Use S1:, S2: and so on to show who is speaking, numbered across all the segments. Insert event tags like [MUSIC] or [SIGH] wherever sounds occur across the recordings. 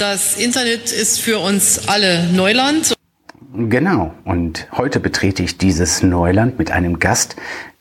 S1: Das Internet ist für uns alle Neuland.
S2: Genau. Und heute betrete ich dieses Neuland mit einem Gast,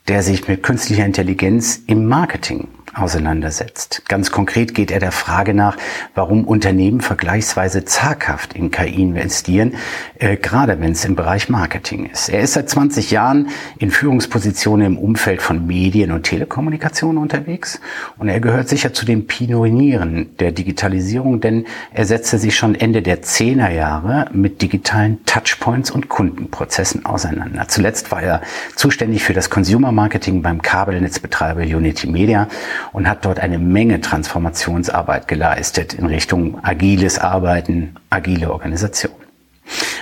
S2: der sich mit künstlicher Intelligenz im Marketing auseinandersetzt. Ganz konkret geht er der Frage nach, warum Unternehmen vergleichsweise zaghaft in KI investieren, äh, gerade wenn es im Bereich Marketing ist. Er ist seit 20 Jahren in Führungspositionen im Umfeld von Medien und Telekommunikation unterwegs und er gehört sicher zu den Pionieren der Digitalisierung, denn er setzte sich schon Ende der 10er Jahre mit digitalen Touchpoints und Kundenprozessen auseinander. Zuletzt war er zuständig für das Consumer Marketing beim Kabelnetzbetreiber Unity Media und hat dort eine Menge Transformationsarbeit geleistet in Richtung agiles Arbeiten, agile Organisation.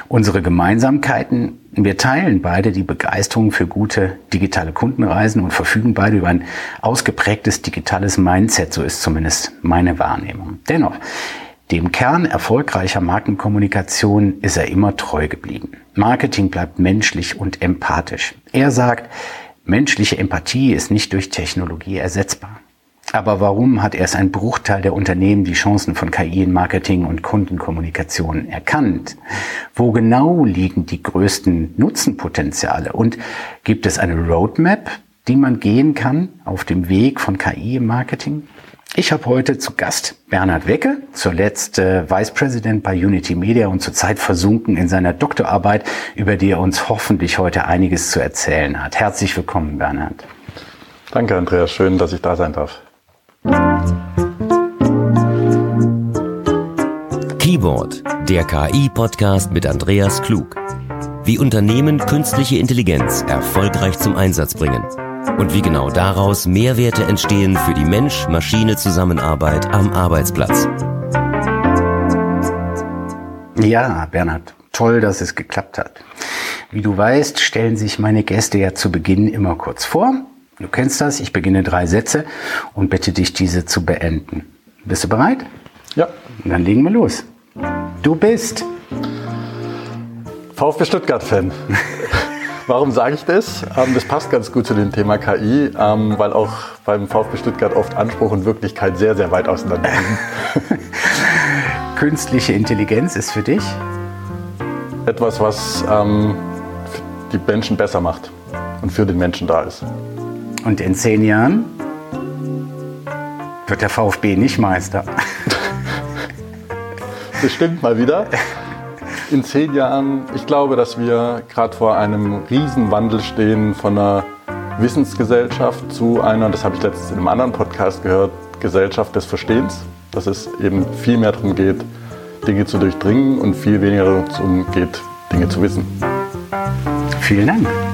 S2: Unsere Gemeinsamkeiten, wir teilen beide die Begeisterung für gute digitale Kundenreisen und verfügen beide über ein ausgeprägtes digitales Mindset, so ist zumindest meine Wahrnehmung. Dennoch, dem Kern erfolgreicher Markenkommunikation ist er immer treu geblieben. Marketing bleibt menschlich und empathisch. Er sagt, menschliche Empathie ist nicht durch Technologie ersetzbar. Aber warum hat erst ein Bruchteil der Unternehmen die Chancen von KI in Marketing und Kundenkommunikation erkannt? Wo genau liegen die größten Nutzenpotenziale? Und gibt es eine Roadmap, die man gehen kann auf dem Weg von KI im Marketing? Ich habe heute zu Gast Bernhard Wecke, zuletzt äh, Vice President bei Unity Media und zurzeit versunken in seiner Doktorarbeit, über die er uns hoffentlich heute einiges zu erzählen hat. Herzlich willkommen, Bernhard.
S3: Danke, Andreas. Schön, dass ich da sein darf.
S4: Keyboard, der KI-Podcast mit Andreas Klug. Wie Unternehmen künstliche Intelligenz erfolgreich zum Einsatz bringen und wie genau daraus Mehrwerte entstehen für die Mensch-Maschine-Zusammenarbeit am Arbeitsplatz.
S2: Ja, Bernhard, toll, dass es geklappt hat. Wie du weißt, stellen sich meine Gäste ja zu Beginn immer kurz vor Du kennst das, ich beginne drei Sätze und bitte dich, diese zu beenden. Bist du bereit?
S3: Ja.
S2: Dann legen wir los. Du bist
S3: VfB Stuttgart-Fan. [LAUGHS] Warum sage ich das? Ähm, das passt ganz gut zu dem Thema KI, ähm, weil auch beim VfB Stuttgart oft Anspruch und Wirklichkeit sehr, sehr weit auseinander liegen. [LAUGHS]
S2: Künstliche Intelligenz ist für dich?
S3: Etwas, was ähm, die Menschen besser macht und für den Menschen da ist.
S2: Und in zehn Jahren wird der VfB nicht Meister. [LAUGHS]
S3: Das stimmt mal wieder. In zehn Jahren, ich glaube, dass wir gerade vor einem Riesenwandel stehen von einer Wissensgesellschaft zu einer, das habe ich letztens in einem anderen Podcast gehört, Gesellschaft des Verstehens. Dass es eben viel mehr darum geht, Dinge zu durchdringen und viel weniger darum geht, Dinge zu wissen.
S2: Vielen Dank.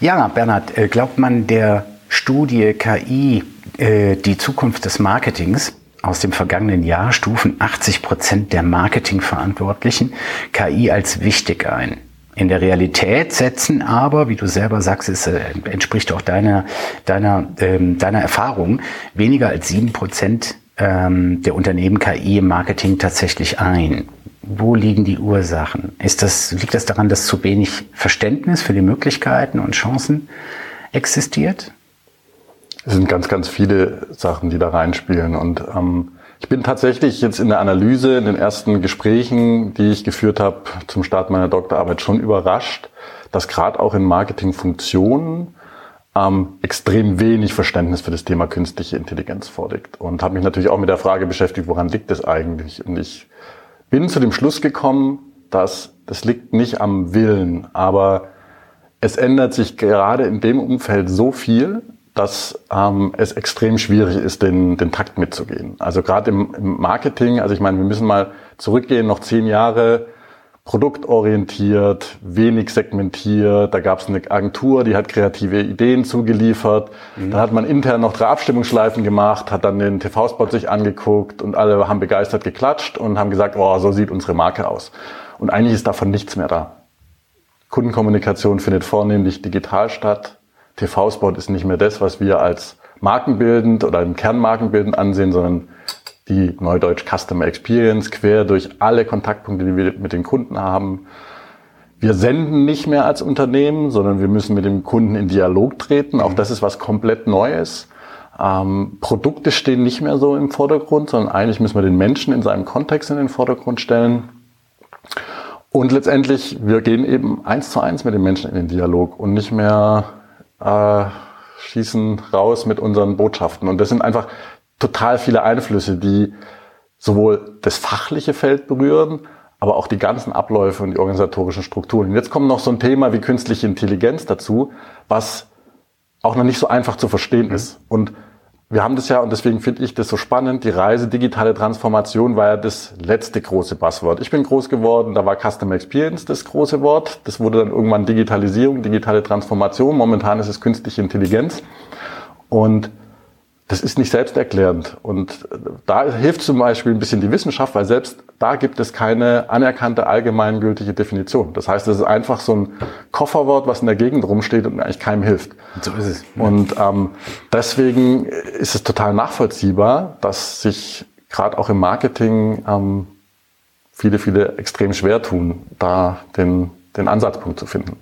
S2: Ja, Bernhard, äh, glaubt man der Studie KI, äh, die Zukunft des Marketings aus dem vergangenen Jahr stufen 80 Prozent der Marketingverantwortlichen KI als wichtig ein. In der Realität setzen aber, wie du selber sagst, es äh, entspricht auch deiner, deiner, ähm, deiner Erfahrung, weniger als sieben Prozent ähm, der Unternehmen KI im Marketing tatsächlich ein wo liegen die Ursachen? Ist das, liegt das daran, dass zu wenig Verständnis für die Möglichkeiten und Chancen existiert?
S3: Es sind ganz, ganz viele Sachen, die da reinspielen. Und ähm, ich bin tatsächlich jetzt in der Analyse, in den ersten Gesprächen, die ich geführt habe zum Start meiner Doktorarbeit, schon überrascht, dass gerade auch in Marketingfunktionen ähm, extrem wenig Verständnis für das Thema künstliche Intelligenz vorliegt. Und habe mich natürlich auch mit der Frage beschäftigt, woran liegt das eigentlich? Und ich bin zu dem Schluss gekommen, dass das liegt nicht am Willen, aber es ändert sich gerade in dem Umfeld so viel, dass ähm, es extrem schwierig ist, den, den Takt mitzugehen. Also gerade im, im Marketing, also ich meine, wir müssen mal zurückgehen, noch zehn Jahre produktorientiert, wenig segmentiert. Da gab es eine Agentur, die hat kreative Ideen zugeliefert. Mhm. Dann hat man intern noch drei Abstimmungsschleifen gemacht, hat dann den TV-Spot sich angeguckt und alle haben begeistert geklatscht und haben gesagt, oh, so sieht unsere Marke aus. Und eigentlich ist davon nichts mehr da. Kundenkommunikation findet vornehmlich digital statt. TV-Spot ist nicht mehr das, was wir als markenbildend oder im Kern markenbildend ansehen, sondern die Neudeutsch Customer Experience quer durch alle Kontaktpunkte, die wir mit den Kunden haben. Wir senden nicht mehr als Unternehmen, sondern wir müssen mit dem Kunden in Dialog treten. Auch das ist was komplett Neues. Ähm, Produkte stehen nicht mehr so im Vordergrund, sondern eigentlich müssen wir den Menschen in seinem Kontext in den Vordergrund stellen. Und letztendlich, wir gehen eben eins zu eins mit den Menschen in den Dialog und nicht mehr äh, schießen raus mit unseren Botschaften. Und das sind einfach total viele Einflüsse, die sowohl das fachliche Feld berühren, aber auch die ganzen Abläufe und die organisatorischen Strukturen. Und jetzt kommt noch so ein Thema wie künstliche Intelligenz dazu, was auch noch nicht so einfach zu verstehen mhm. ist. Und wir haben das ja, und deswegen finde ich das so spannend, die Reise digitale Transformation war ja das letzte große Buzzword. Ich bin groß geworden, da war Customer Experience das große Wort. Das wurde dann irgendwann Digitalisierung, digitale Transformation. Momentan ist es künstliche Intelligenz. Und das ist nicht selbsterklärend. Und da hilft zum Beispiel ein bisschen die Wissenschaft, weil selbst da gibt es keine anerkannte allgemeingültige Definition. Das heißt, es ist einfach so ein Kofferwort, was in der Gegend rumsteht und eigentlich keinem hilft.
S2: So ist es.
S3: Und ähm, deswegen ist es total nachvollziehbar, dass sich gerade auch im Marketing ähm, viele, viele extrem schwer tun, da den, den Ansatzpunkt zu finden.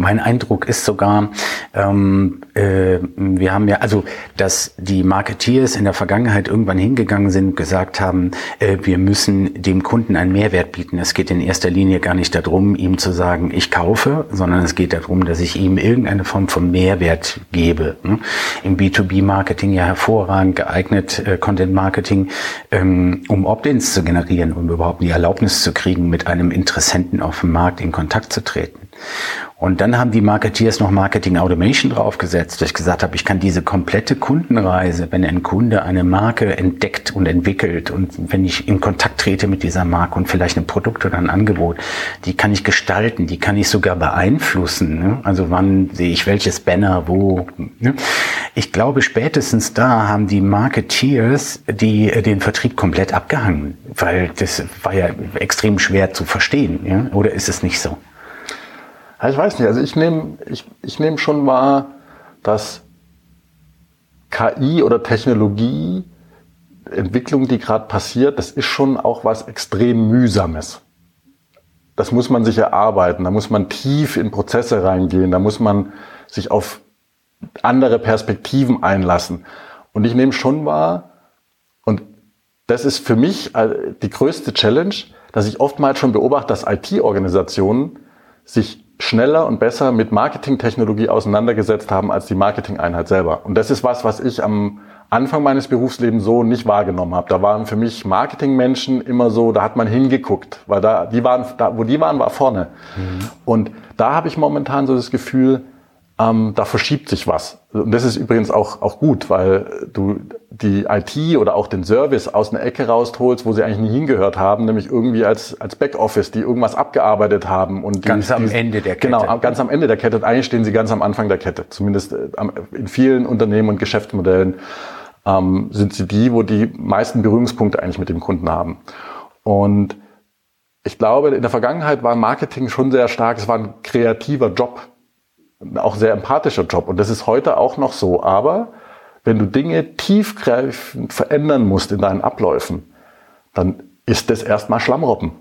S2: Mein Eindruck ist sogar, ähm, äh, wir haben ja, also, dass die Marketeers in der Vergangenheit irgendwann hingegangen sind und gesagt haben, äh, wir müssen dem Kunden einen Mehrwert bieten. Es geht in erster Linie gar nicht darum, ihm zu sagen, ich kaufe, sondern es geht darum, dass ich ihm irgendeine Form von Mehrwert gebe. Ne? Im B2B-Marketing ja hervorragend geeignet, äh, Content-Marketing, ähm, um Opt-ins zu generieren, um überhaupt die Erlaubnis zu kriegen, mit einem Interessenten auf dem Markt in Kontakt zu treten. Und dann haben die Marketeers noch Marketing Automation draufgesetzt, dass ich gesagt habe, ich kann diese komplette Kundenreise, wenn ein Kunde eine Marke entdeckt und entwickelt und wenn ich in Kontakt trete mit dieser Marke und vielleicht ein Produkt oder ein Angebot, die kann ich gestalten, die kann ich sogar beeinflussen. Ne? Also wann sehe ich welches Banner, wo. Ne? Ich glaube, spätestens da haben die Marketeers die, den Vertrieb komplett abgehangen, weil das war ja extrem schwer zu verstehen. Ja? Oder ist es nicht so?
S3: Ja, ich weiß nicht, also ich nehme ich, ich nehm schon wahr, dass KI oder Technologie, Entwicklung, die gerade passiert, das ist schon auch was extrem mühsames. Das muss man sich erarbeiten, da muss man tief in Prozesse reingehen, da muss man sich auf andere Perspektiven einlassen. Und ich nehme schon wahr, und das ist für mich äh, die größte Challenge, dass ich oftmals schon beobachte, dass IT-Organisationen sich schneller und besser mit Marketingtechnologie auseinandergesetzt haben als die Marketing-Einheit selber. Und das ist was, was ich am Anfang meines Berufslebens so nicht wahrgenommen habe. Da waren für mich Marketingmenschen immer so, da hat man hingeguckt, weil da die waren, da, wo die waren, war vorne. Mhm. Und da habe ich momentan so das Gefühl, ähm, da verschiebt sich was. Und das ist übrigens auch, auch gut, weil du die IT oder auch den Service aus einer Ecke rausholst, wo sie eigentlich nie hingehört haben, nämlich irgendwie als, als Backoffice, die irgendwas abgearbeitet haben. und
S2: die, Ganz am die, Ende der
S3: Kette. Genau, ganz am Ende der Kette. Und eigentlich stehen sie ganz am Anfang der Kette. Zumindest äh, in vielen Unternehmen und Geschäftsmodellen ähm, sind sie die, wo die meisten Berührungspunkte eigentlich mit dem Kunden haben. Und ich glaube, in der Vergangenheit war Marketing schon sehr stark. Es war ein kreativer Job auch sehr empathischer Job. Und das ist heute auch noch so. Aber wenn du Dinge tiefgreifend verändern musst in deinen Abläufen, dann ist das erstmal Schlammroppen.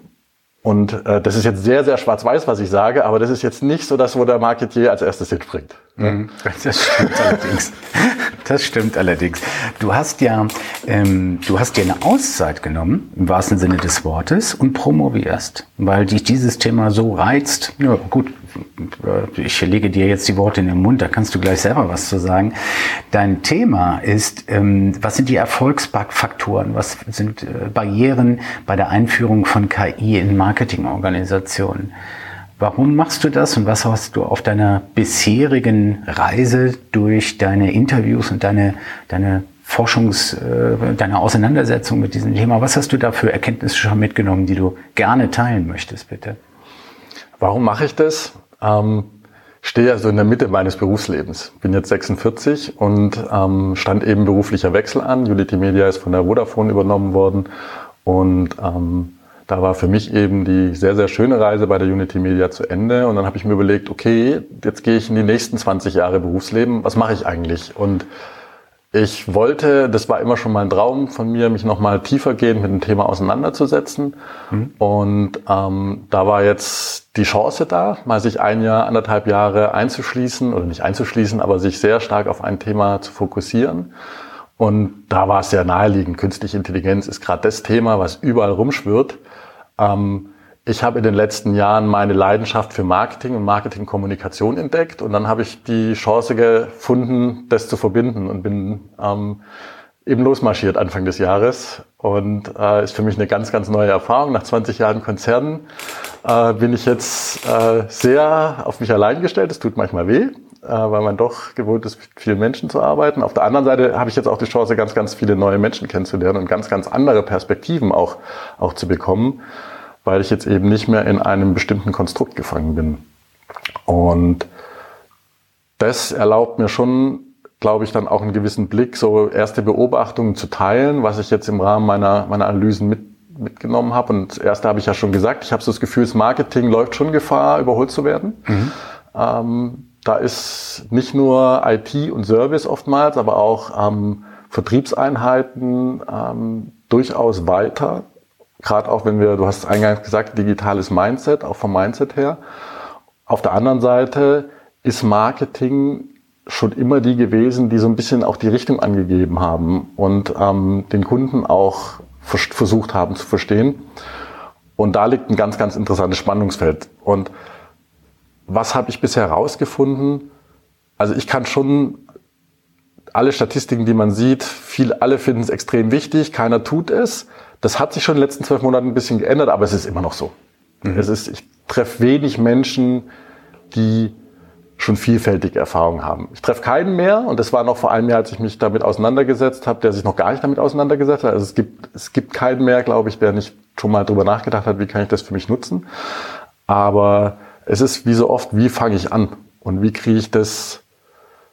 S3: Und äh, das ist jetzt sehr, sehr schwarz-weiß, was ich sage, aber das ist jetzt nicht so das, wo der Marketier als erstes hinspringt.
S2: Mhm. [LAUGHS] Das stimmt allerdings. Das stimmt allerdings. Du hast ja, ähm, du hast dir eine Auszeit genommen, im wahrsten Sinne des Wortes, und promovierst, weil dich dieses Thema so reizt. Ja, gut, ich lege dir jetzt die Worte in den Mund, da kannst du gleich selber was zu sagen. Dein Thema ist, ähm, was sind die Erfolgsfaktoren, was sind äh, Barrieren bei der Einführung von KI in Marketingorganisationen? Warum machst du das und was hast du auf deiner bisherigen Reise durch deine Interviews und deine, deine Forschungs, äh, deine Auseinandersetzung mit diesem Thema, was hast du da für Erkenntnisse schon mitgenommen, die du gerne teilen möchtest, bitte?
S3: Warum mache ich das? Ähm, stehe also in der Mitte meines Berufslebens. Bin jetzt 46 und ähm, stand eben beruflicher Wechsel an. Unity Media ist von der Vodafone übernommen worden und ähm, da war für mich eben die sehr, sehr schöne Reise bei der Unity Media zu Ende. Und dann habe ich mir überlegt, okay, jetzt gehe ich in die nächsten 20 Jahre Berufsleben. Was mache ich eigentlich? Und Ich wollte, das war immer schon mein Traum von mir, mich nochmal tiefer gehen mit dem Thema auseinanderzusetzen. Mhm. Und ähm, da war jetzt die Chance da, mal sich ein Jahr, anderthalb Jahre einzuschließen, oder nicht einzuschließen, aber sich sehr stark auf ein Thema zu fokussieren. Und da war es sehr naheliegend. Künstliche Intelligenz ist gerade das Thema, was überall rumschwirrt. Ähm, ich habe in den letzten Jahren meine Leidenschaft für Marketing und Marketingkommunikation entdeckt und dann habe ich die Chance gefunden, das zu verbinden und bin ähm, eben losmarschiert Anfang des Jahres und äh, ist für mich eine ganz, ganz neue Erfahrung. Nach 20 Jahren Konzernen äh, bin ich jetzt äh, sehr auf mich allein gestellt. Es tut manchmal weh, weil man doch gewohnt ist, mit vielen Menschen zu arbeiten. Auf der anderen Seite habe ich jetzt auch die Chance, ganz, ganz viele neue Menschen kennenzulernen und ganz, ganz andere Perspektiven auch, auch zu bekommen weil ich jetzt eben nicht mehr in einem bestimmten Konstrukt gefangen bin. Und das erlaubt mir schon, glaube ich, dann auch einen gewissen Blick, so erste Beobachtungen zu teilen, was ich jetzt im Rahmen meiner, meiner Analysen mit, mitgenommen habe. Und das erste habe ich ja schon gesagt, ich habe so das Gefühl, das Marketing läuft schon Gefahr, überholt zu werden. Mhm. Ähm, da ist nicht nur IT und Service oftmals, aber auch ähm, Vertriebseinheiten ähm, durchaus weiter gerade auch wenn wir, du hast eingangs gesagt, digitales Mindset, auch vom Mindset her. Auf der anderen Seite ist Marketing schon immer die gewesen, die so ein bisschen auch die Richtung angegeben haben und ähm, den Kunden auch versucht haben zu verstehen. Und da liegt ein ganz, ganz interessantes Spannungsfeld. Und was habe ich bisher herausgefunden? Also ich kann schon alle Statistiken, die man sieht, viel, alle finden es extrem wichtig, keiner tut es. Das hat sich schon in den letzten zwölf Monaten ein bisschen geändert, aber es ist immer noch so. Mhm. Es ist, ich treffe wenig Menschen, die schon vielfältige Erfahrungen haben. Ich treffe keinen mehr und das war noch vor einem Jahr, als ich mich damit auseinandergesetzt habe, der sich noch gar nicht damit auseinandergesetzt hat. Also es gibt, es gibt keinen mehr, glaube ich, der nicht schon mal drüber nachgedacht hat, wie kann ich das für mich nutzen. Aber es ist wie so oft, wie fange ich an und wie kriege ich das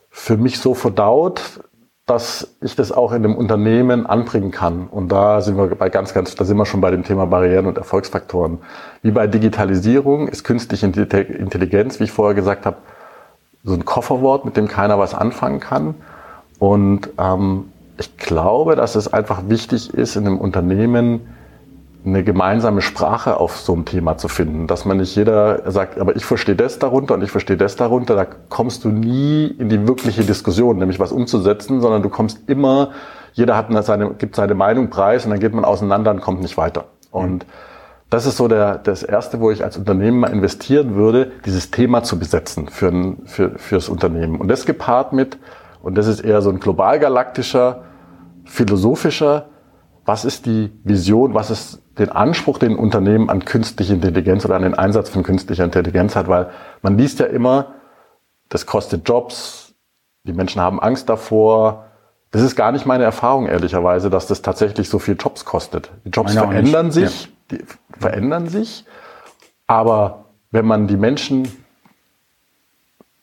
S3: für mich so verdaut, dass ich das auch in dem Unternehmen anbringen kann. Und da sind wir bei ganz, ganz, da sind wir schon bei dem Thema Barrieren und Erfolgsfaktoren. Wie bei Digitalisierung ist künstliche Intelligenz, wie ich vorher gesagt habe, so ein Kofferwort, mit dem keiner was anfangen kann. Und ähm, ich glaube, dass es einfach wichtig ist, in einem Unternehmen eine gemeinsame Sprache auf so ein Thema zu finden, dass man nicht jeder sagt, aber ich verstehe das darunter und ich verstehe das darunter, da kommst du nie in die wirkliche Diskussion, nämlich was umzusetzen, sondern du kommst immer, jeder hat seine, gibt seine Meinung preis und dann geht man auseinander und kommt nicht weiter. Und das ist so der, das erste, wo ich als Unternehmen mal investieren würde, dieses Thema zu besetzen für, ein, für, fürs Unternehmen. Und das gepaart mit, und das ist eher so ein global galaktischer, philosophischer, was ist die Vision, was ist den Anspruch, den Unternehmen an künstliche Intelligenz oder an den Einsatz von künstlicher Intelligenz hat, weil man liest ja immer, das kostet Jobs, die Menschen haben Angst davor. Das ist gar nicht meine Erfahrung, ehrlicherweise, dass das tatsächlich so viel Jobs kostet. Die Jobs meine verändern sich, ja. die verändern sich, aber wenn man die Menschen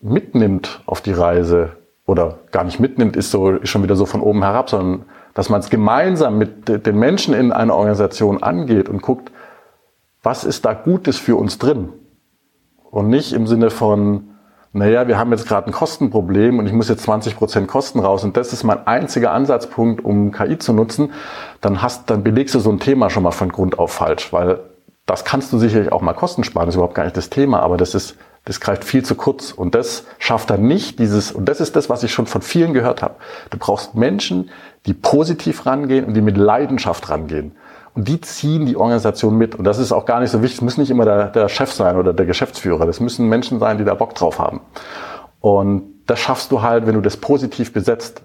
S3: mitnimmt auf die Reise oder gar nicht mitnimmt, ist so, ist schon wieder so von oben herab, sondern dass man es gemeinsam mit den Menschen in einer Organisation angeht und guckt, was ist da Gutes für uns drin? Und nicht im Sinne von, naja, wir haben jetzt gerade ein Kostenproblem und ich muss jetzt 20 Prozent Kosten raus und das ist mein einziger Ansatzpunkt, um KI zu nutzen, dann hast, dann belegst du so ein Thema schon mal von Grund auf falsch, weil das kannst du sicherlich auch mal Kosten sparen, das ist überhaupt gar nicht das Thema, aber das ist, das greift viel zu kurz und das schafft dann nicht dieses, und das ist das, was ich schon von vielen gehört habe. Du brauchst Menschen, die positiv rangehen und die mit Leidenschaft rangehen. Und die ziehen die Organisation mit. Und das ist auch gar nicht so wichtig. Es muss nicht immer der, der Chef sein oder der Geschäftsführer. Das müssen Menschen sein, die da Bock drauf haben. Und das schaffst du halt, wenn du das positiv besetzt,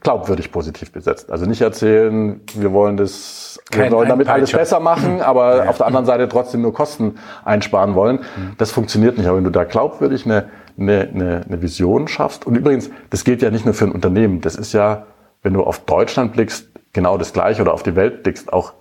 S3: glaubwürdig positiv besetzt. Also nicht erzählen, wir wollen das, Kein wir wollen damit alles besser machen, aber ja. auf der anderen Seite trotzdem nur Kosten einsparen wollen. Mhm. Das funktioniert nicht. Aber wenn du da glaubwürdig eine, eine, eine, eine Vision schaffst, und übrigens, das gilt ja nicht nur für ein Unternehmen, das ist ja wenn du auf Deutschland blickst, genau das Gleiche oder auf die Welt blickst, auch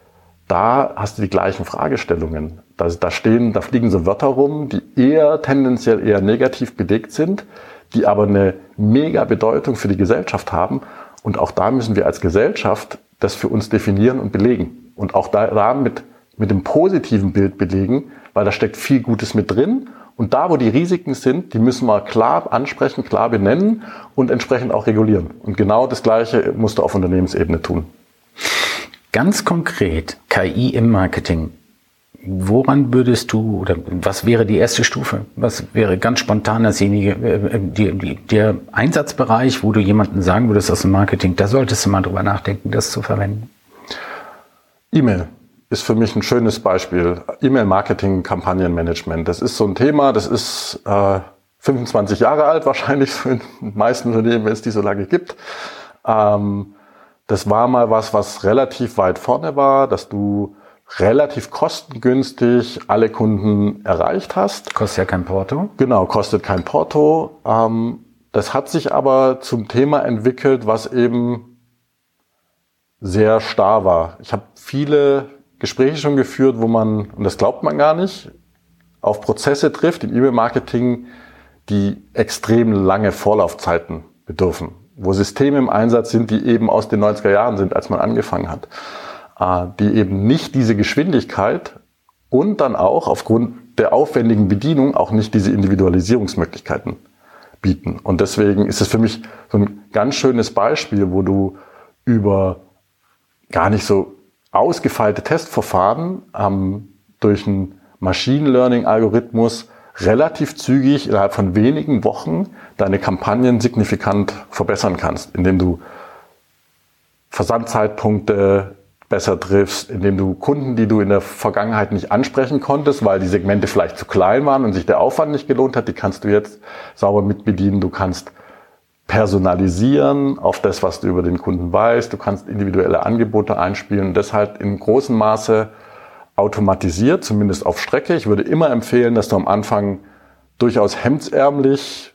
S3: da hast du die gleichen Fragestellungen. Da, da stehen, da fliegen so Wörter rum, die eher tendenziell eher negativ belegt sind, die aber eine mega Bedeutung für die Gesellschaft haben. Und auch da müssen wir als Gesellschaft das für uns definieren und belegen. Und auch da, mit, mit dem positiven Bild belegen, weil da steckt viel Gutes mit drin Und da, wo die Risiken sind, die müssen wir klar ansprechen, klar benennen und entsprechend auch regulieren. Und genau das Gleiche musst du auf Unternehmensebene tun.
S2: Ganz konkret, KI im Marketing. Woran würdest du, oder was wäre die erste Stufe? Was wäre ganz spontan dasjenige, äh, die, die, der Einsatzbereich, wo du jemanden sagen würdest aus dem Marketing, da solltest du mal drüber nachdenken, das zu verwenden?
S3: E-Mail ist für mich ein schönes Beispiel. E-Mail-Marketing, Kampagnenmanagement. Das ist so ein Thema, das ist äh, 25 Jahre alt wahrscheinlich [LAUGHS] für die meisten Unternehmen, wenn es die so lange gibt. Ähm, das war mal was, was relativ weit vorne war, dass du relativ kostengünstig alle Kunden erreicht hast.
S2: Kostet ja kein Porto.
S3: Genau, kostet kein Porto. Ähm, das hat sich aber zum Thema entwickelt, was eben sehr starr war. Ich habe viele Gespräche schon geführt, wo man, und das glaubt man gar nicht, auf Prozesse trifft im E-Mail-Marketing, die extrem lange Vorlaufzeiten bedürfen, wo Systeme im Einsatz sind, die eben aus den 90er Jahren sind, als man angefangen hat, die eben nicht diese Geschwindigkeit und dann auch aufgrund der aufwendigen Bedienung auch nicht diese Individualisierungsmöglichkeiten bieten. Und deswegen ist es für mich so ein ganz schönes Beispiel, wo du über gar nicht so ausgefeilte Testverfahren ähm, durch einen Machine Learning Algorithmus relativ zügig innerhalb von wenigen Wochen deine Kampagnen signifikant verbessern kannst, indem du Versandzeitpunkte besser triffst, indem du Kunden, die du in der Vergangenheit nicht ansprechen konntest, weil die Segmente vielleicht zu klein waren und sich der Aufwand nicht gelohnt hat, die kannst du jetzt sauber mitbedienen. Du kannst personalisieren auf das, was du über den Kunden weißt. Du kannst individuelle Angebote einspielen und das halt in großem Maße automatisiert, zumindest auf Strecke. Ich würde immer empfehlen, dass du am Anfang durchaus hemdsärmlich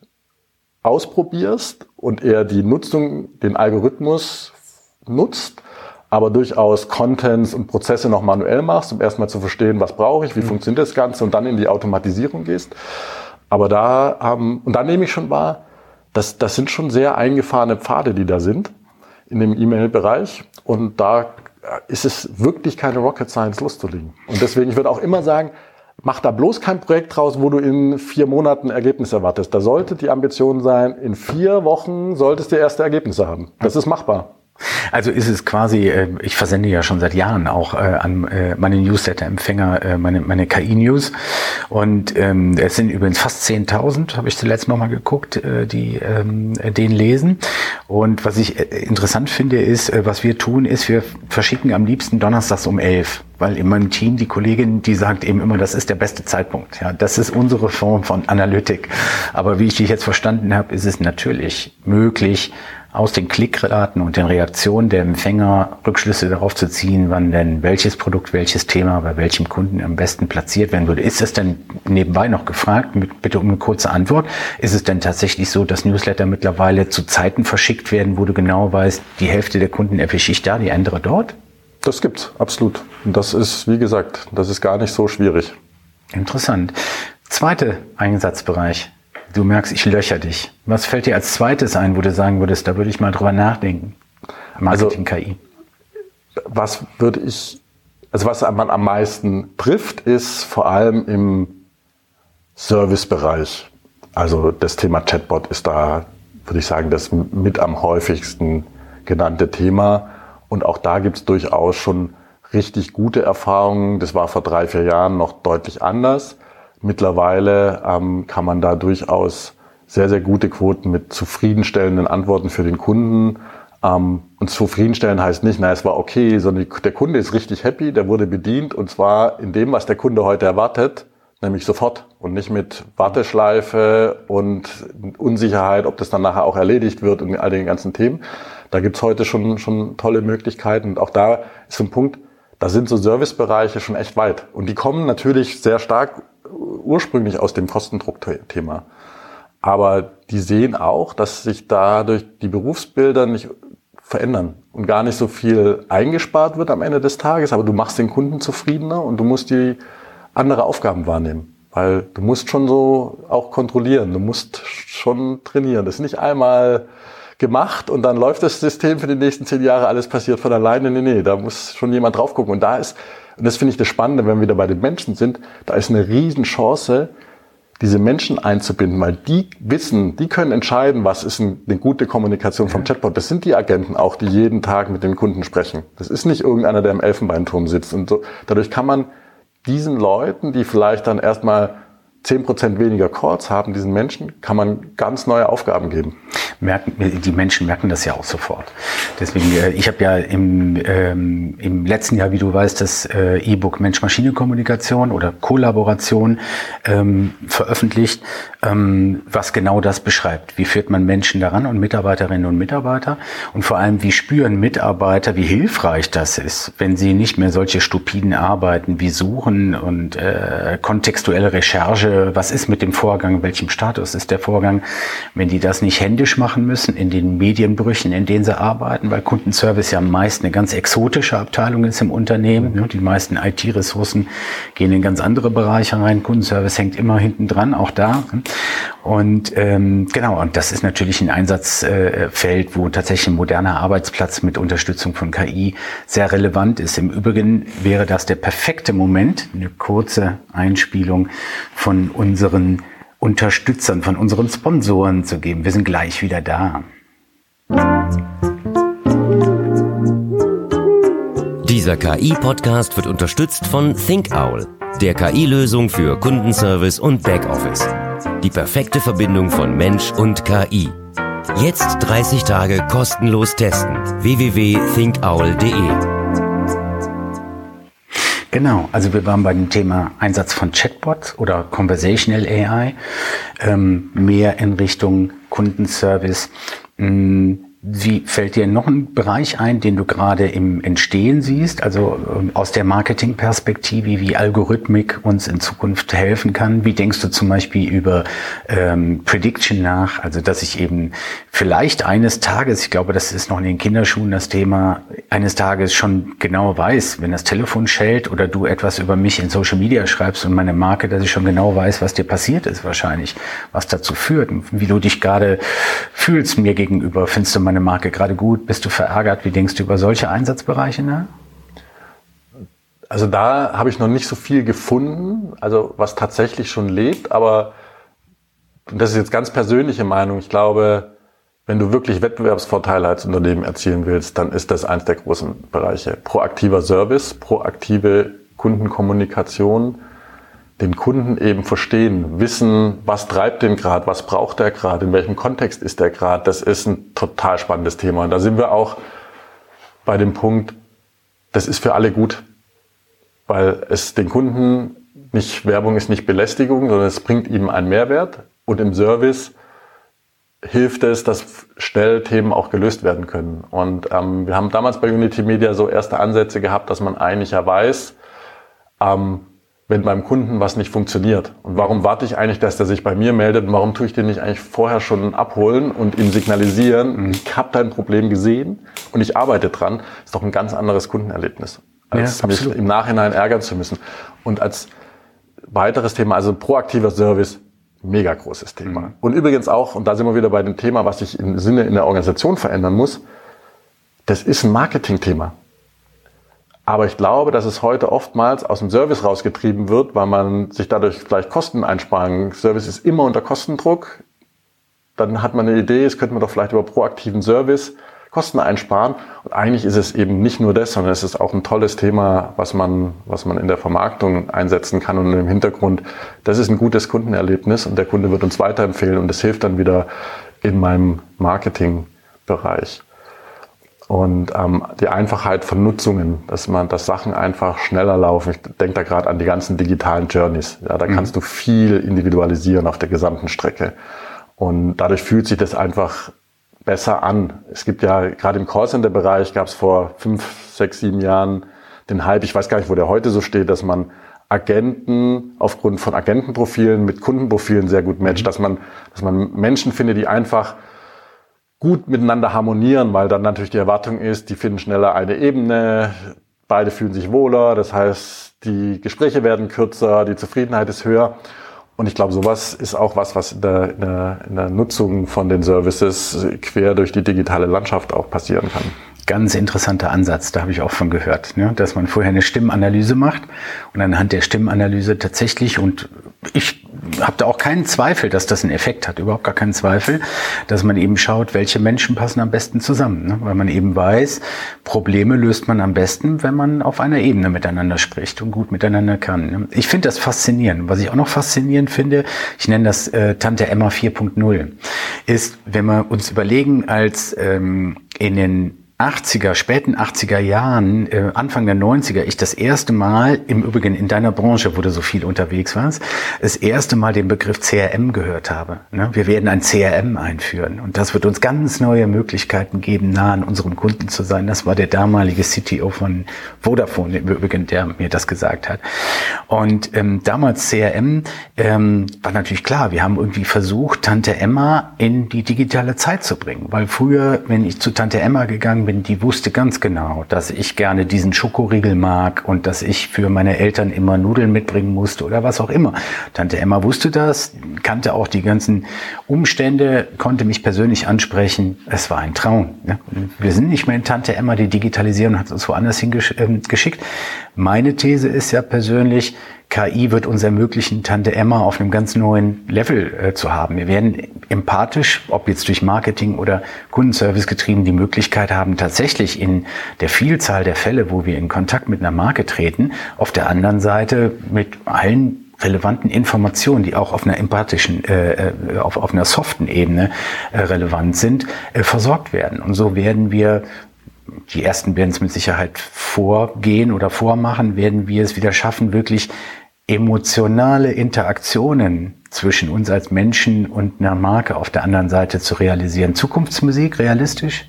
S3: ausprobierst und eher die Nutzung, den Algorithmus nutzt, aber durchaus Contents und Prozesse noch manuell machst, um erstmal zu verstehen, was brauche ich, wie mhm. funktioniert das Ganze und dann in die Automatisierung gehst. Aber da, ähm, und dann nehme ich schon wahr, das, das sind schon sehr eingefahrene Pfade, die da sind in dem E-Mail-Bereich. Und da ist es wirklich keine Rocket Science loszulegen. Und deswegen, ich würde auch immer sagen, mach da bloß kein Projekt draus, wo du in vier Monaten Ergebnisse erwartest. Da sollte die Ambition sein, in vier Wochen solltest du erste Ergebnisse haben. Das ist machbar.
S2: Also ist es quasi, äh, ich versende ja schon seit Jahren auch äh, an äh, meine Newsletter-Empfänger meine, meine KI-News und ähm, es sind übrigens fast 10.000, habe ich zuletzt nochmal geguckt, die ähm, den lesen und was ich interessant finde ist, was wir tun ist, wir verschicken am liebsten donnerstags um 11 weil in meinem Team die Kollegin, die sagt eben immer, das ist der beste Zeitpunkt. Ja, das ist unsere Form von Analytik. Aber wie ich dich jetzt verstanden habe, ist es natürlich möglich, aus den Klickraten und den Reaktionen der Empfänger Rückschlüsse darauf zu ziehen, wann denn welches Produkt, welches Thema bei welchem Kunden am besten platziert werden würde. Ist es denn nebenbei noch gefragt, bitte um eine kurze Antwort, ist es denn tatsächlich so, dass Newsletter mittlerweile zu Zeiten verschickt werden, wo du genau weißt, die Hälfte der Kunden erwische ich da, die andere dort?
S3: Das gibt's, absolut. Und das ist, wie gesagt, das ist gar nicht so schwierig.
S2: Interessant. Zweiter Einsatzbereich, Du merkst, ich löcher dich. Was fällt dir als zweites ein, wo du sagen würdest, da würde ich mal drüber nachdenken?
S3: Marketing also, KI. Was würde ich, also was man am meisten trifft, ist vor allem im Servicebereich. Also das Thema Chatbot ist da, würde ich sagen, das mit am häufigsten genannte Thema. Und auch da gibt es durchaus schon richtig gute Erfahrungen. Das war vor drei, vier Jahren noch deutlich anders. Mittlerweile ähm, kann man da durchaus sehr, sehr gute Quoten mit zufriedenstellenden Antworten für den Kunden. Ähm, und zufriedenstellen heißt nicht, na, es war okay, sondern der Kunde ist richtig happy, der wurde bedient und zwar in dem, was der Kunde heute erwartet, nämlich sofort und nicht mit Warteschleife und Unsicherheit, ob das dann nachher auch erledigt wird und all den ganzen Themen. Da gibt's heute schon, schon tolle Möglichkeiten und auch da ist so ein Punkt, da sind so Servicebereiche schon echt weit. Und die kommen natürlich sehr stark ursprünglich aus dem Kostendruckthema. Aber die sehen auch, dass sich dadurch die Berufsbilder nicht verändern und gar nicht so viel eingespart wird am Ende des Tages, aber du machst den Kunden zufriedener und du musst die andere Aufgaben wahrnehmen. Weil du musst schon so auch kontrollieren, du musst schon trainieren. Das ist nicht einmal gemacht und dann läuft das System für die nächsten zehn Jahre, alles passiert von alleine. Nee, nee, da muss schon jemand drauf gucken. Und da ist und das finde ich das Spannende, wenn wir wieder bei den Menschen sind, da ist eine Riesenchance, diese Menschen einzubinden, weil die wissen, die können entscheiden, was ist eine gute Kommunikation vom Chatbot. Das sind die Agenten auch, die jeden Tag mit den Kunden sprechen. Das ist nicht irgendeiner, der im Elfenbeinturm sitzt. Und so, dadurch kann man diesen Leuten, die vielleicht dann erstmal zehn Prozent weniger Calls haben, diesen Menschen, kann man ganz neue Aufgaben geben.
S2: Merken, die Menschen merken das ja auch sofort. Deswegen, äh, ich habe ja im, ähm, im letzten Jahr, wie du weißt, das äh, E-Book Mensch-Maschine-Kommunikation oder Kollaboration ähm, veröffentlicht, ähm, was genau das beschreibt. Wie führt man Menschen daran und Mitarbeiterinnen und Mitarbeiter? Und vor allem, wie spüren Mitarbeiter, wie hilfreich das ist, wenn sie nicht mehr solche stupiden Arbeiten wie Suchen und äh, kontextuelle Recherche was ist mit dem Vorgang, welchem Status ist der Vorgang, wenn die das nicht händisch machen müssen in den Medienbrüchen, in denen sie arbeiten, weil Kundenservice ja meist eine ganz exotische Abteilung ist im Unternehmen. Die meisten IT-Ressourcen gehen in ganz andere Bereiche rein. Kundenservice hängt immer hinten dran, auch da. Und ähm, genau, und das ist natürlich ein Einsatzfeld, wo tatsächlich ein moderner Arbeitsplatz mit Unterstützung von KI sehr relevant ist. Im Übrigen wäre das der perfekte Moment, eine kurze Einspielung von unseren Unterstützern, von unseren Sponsoren zu geben. Wir sind gleich wieder da.
S4: Dieser KI-Podcast wird unterstützt von ThinkOwl, der KI-Lösung für Kundenservice und Backoffice. Die perfekte Verbindung von Mensch und KI. Jetzt 30 Tage kostenlos testen. www.thinkowl.de
S2: Genau, also wir waren bei dem Thema Einsatz von Chatbots oder Conversational AI, ähm, mehr in Richtung Kundenservice. Mh, wie fällt dir noch ein Bereich ein, den du gerade im Entstehen siehst, also ähm, aus der Marketingperspektive, wie Algorithmik uns in Zukunft helfen kann? Wie denkst du zum Beispiel über ähm, Prediction nach? Also dass ich eben vielleicht eines Tages, ich glaube, das ist noch in den Kinderschuhen das Thema, eines Tages schon genau weiß, wenn das Telefon schellt oder du etwas über mich in Social Media schreibst und meine Marke, dass ich schon genau weiß, was dir passiert ist wahrscheinlich, was dazu führt, wie du dich gerade fühlst mir gegenüber. Findest du meine Marke gerade gut? Bist du verärgert? Wie denkst du über solche Einsatzbereiche nach?
S3: Also da habe ich noch nicht so viel gefunden, also was tatsächlich schon lebt, aber das ist jetzt ganz persönliche Meinung. Ich glaube, wenn du wirklich Wettbewerbsvorteile als Unternehmen erzielen willst, dann ist das eins der großen Bereiche. Proaktiver Service, proaktive Kundenkommunikation, den Kunden eben verstehen, wissen, was treibt den gerade, was braucht er gerade, in welchem Kontext ist der gerade, das ist ein total spannendes Thema. Und da sind wir auch bei dem Punkt, das ist für alle gut, weil es den Kunden nicht, Werbung ist nicht Belästigung, sondern es bringt ihm einen Mehrwert und im Service hilft es, dass schnell Themen auch gelöst werden können. Und ähm, wir haben damals bei Unity Media so erste Ansätze gehabt, dass man eigentlich ja weiß, ähm, wenn beim Kunden was nicht funktioniert. Und warum warte ich eigentlich, dass der sich bei mir meldet? Und warum tue ich den nicht eigentlich vorher schon abholen und ihm signalisieren, mhm. ich habe dein Problem gesehen und ich arbeite dran? Das ist doch ein ganz anderes Kundenerlebnis, als ja, mich im Nachhinein ärgern zu müssen. Und als weiteres Thema, also proaktiver Service, mega großes Thema. Mhm. Und übrigens auch, und da sind wir wieder bei dem Thema, was sich im Sinne in der Organisation verändern muss, das ist ein Marketingthema. Aber ich glaube, dass es heute oftmals aus dem Service rausgetrieben wird, weil man sich dadurch vielleicht Kosten einsparen. Service ist immer unter Kostendruck. Dann hat man eine Idee, es könnte man doch vielleicht über proaktiven Service Kosten einsparen. Und eigentlich ist es eben nicht nur das, sondern es ist auch ein tolles Thema, was man, was man in der Vermarktung einsetzen kann und im Hintergrund. Das ist ein gutes Kundenerlebnis und der Kunde wird uns weiterempfehlen und das hilft dann wieder in meinem Marketingbereich. Und ähm, die Einfachheit von Nutzungen, dass man, dass Sachen einfach schneller laufen. Ich denke da gerade an die ganzen digitalen Journeys. Ja, da mhm. kannst du viel individualisieren auf der gesamten Strecke. Und dadurch fühlt sich das einfach besser an. Es gibt ja gerade im Callcenter-Bereich gab es vor fünf, sechs, sieben Jahren den Hype, ich weiß gar nicht, wo der heute so steht, dass man Agenten aufgrund von Agentenprofilen mit Kundenprofilen sehr gut matcht, mhm. dass man, dass man Menschen findet, die einfach gut miteinander harmonieren, weil dann natürlich die Erwartung ist, die finden schneller eine Ebene, beide fühlen sich wohler, das heißt, die Gespräche werden kürzer, die Zufriedenheit ist höher. Und ich glaube, sowas ist auch was, was in der, in, der, in der Nutzung von den Services quer durch die digitale Landschaft auch passieren kann.
S2: Ganz interessanter Ansatz, da habe ich auch von gehört, ne? dass man vorher eine Stimmenanalyse macht und anhand der Stimmenanalyse tatsächlich, und ich habe da auch keinen Zweifel, dass das einen Effekt hat, überhaupt gar keinen Zweifel, dass man eben schaut, welche Menschen passen am besten zusammen, ne? weil man eben weiß, Probleme löst man am besten, wenn man auf einer Ebene miteinander spricht und gut miteinander kann. Ne? Ich finde das faszinierend. Was ich auch noch faszinierend finde, ich nenne das äh, Tante Emma 4.0, ist, wenn wir uns überlegen, als ähm, in den 80er, späten 80er Jahren, äh, Anfang der 90er, ich das erste Mal, im Übrigen in deiner Branche, wo du so viel unterwegs warst, das erste Mal den Begriff CRM gehört habe. Ne? Wir werden ein CRM einführen und das wird uns ganz neue Möglichkeiten geben, nah an unserem Kunden zu sein. Das war der damalige CTO von Vodafone im Übrigen, der mir das gesagt hat. Und ähm, damals CRM ähm, war natürlich klar, wir haben irgendwie versucht, Tante Emma in die digitale Zeit zu bringen, weil früher, wenn ich zu Tante Emma gegangen bin, bin, die wusste ganz genau, dass ich gerne diesen Schokoriegel mag und dass ich für meine Eltern immer Nudeln mitbringen musste oder was auch immer. Tante Emma wusste das, kannte auch die ganzen Umstände, konnte mich persönlich ansprechen. Es war ein Traum. Ne? Wir sind nicht mehr in Tante Emma, die digitalisieren hat uns woanders hingeschickt. Ähm, Meine These ist ja persönlich, KI wird uns ermöglichen, Tante Emma auf einem ganz neuen Level äh, zu haben. Wir werden empathisch, ob jetzt durch Marketing oder Kundenservice getrieben, die Möglichkeit haben, tatsächlich in der Vielzahl der Fälle, wo wir in Kontakt mit einer Marke treten, auf der anderen Seite mit allen relevanten Informationen, die auch auf einer empathischen, äh, äh auf, auf einer soften Ebene äh, relevant sind, äh, versorgt werden. Und so werden wir die ersten werden es mit Sicherheit vorgehen oder vormachen, werden wir es wieder schaffen, wirklich emotionale Interaktionen zwischen uns als Menschen und einer Marke auf der anderen Seite zu realisieren. Zukunftsmusik realistisch?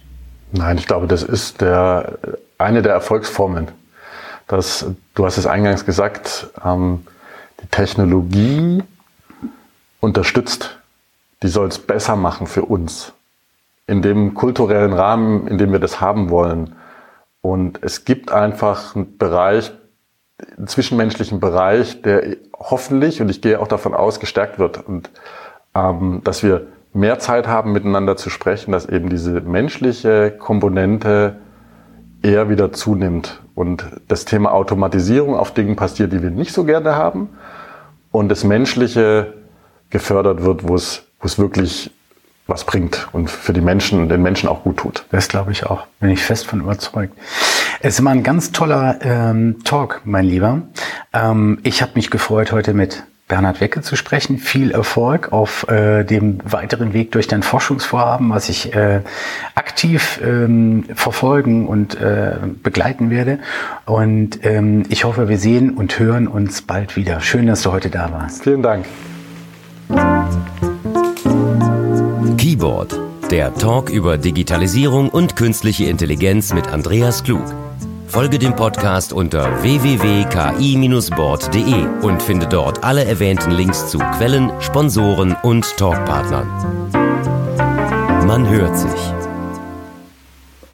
S3: Nein, ich glaube, das ist der, eine der Erfolgsformeln. Das, du hast es eingangs gesagt, ähm, die Technologie unterstützt, die soll es besser machen für uns. In dem kulturellen Rahmen, in dem wir das haben wollen. Und es gibt einfach einen Bereich, zwischenmenschlichen Bereich, der hoffentlich, und ich gehe auch davon aus, gestärkt wird. Und ähm, dass wir mehr Zeit haben, miteinander zu sprechen, dass eben diese menschliche Komponente eher wieder zunimmt. Und das Thema Automatisierung auf Dingen passiert, die wir nicht so gerne haben. Und das Menschliche gefördert wird, wo es, wo es wirklich was bringt und für die Menschen, den Menschen auch gut tut.
S2: Das glaube ich auch, bin ich fest von überzeugt. Es war ein ganz toller ähm, Talk, mein Lieber. Ähm, ich habe mich gefreut, heute mit Bernhard Wecke zu sprechen. Viel Erfolg auf äh, dem weiteren Weg durch dein Forschungsvorhaben, was ich äh, aktiv ähm, verfolgen und äh, begleiten werde. Und ähm, ich hoffe, wir sehen und hören uns bald wieder. Schön, dass du heute da warst.
S3: Vielen Dank.
S4: Keyboard, der Talk über Digitalisierung und künstliche Intelligenz mit Andreas Klug. Folge dem Podcast unter www.ki-board.de und finde dort alle erwähnten Links zu Quellen, Sponsoren und Talkpartnern. Man hört sich.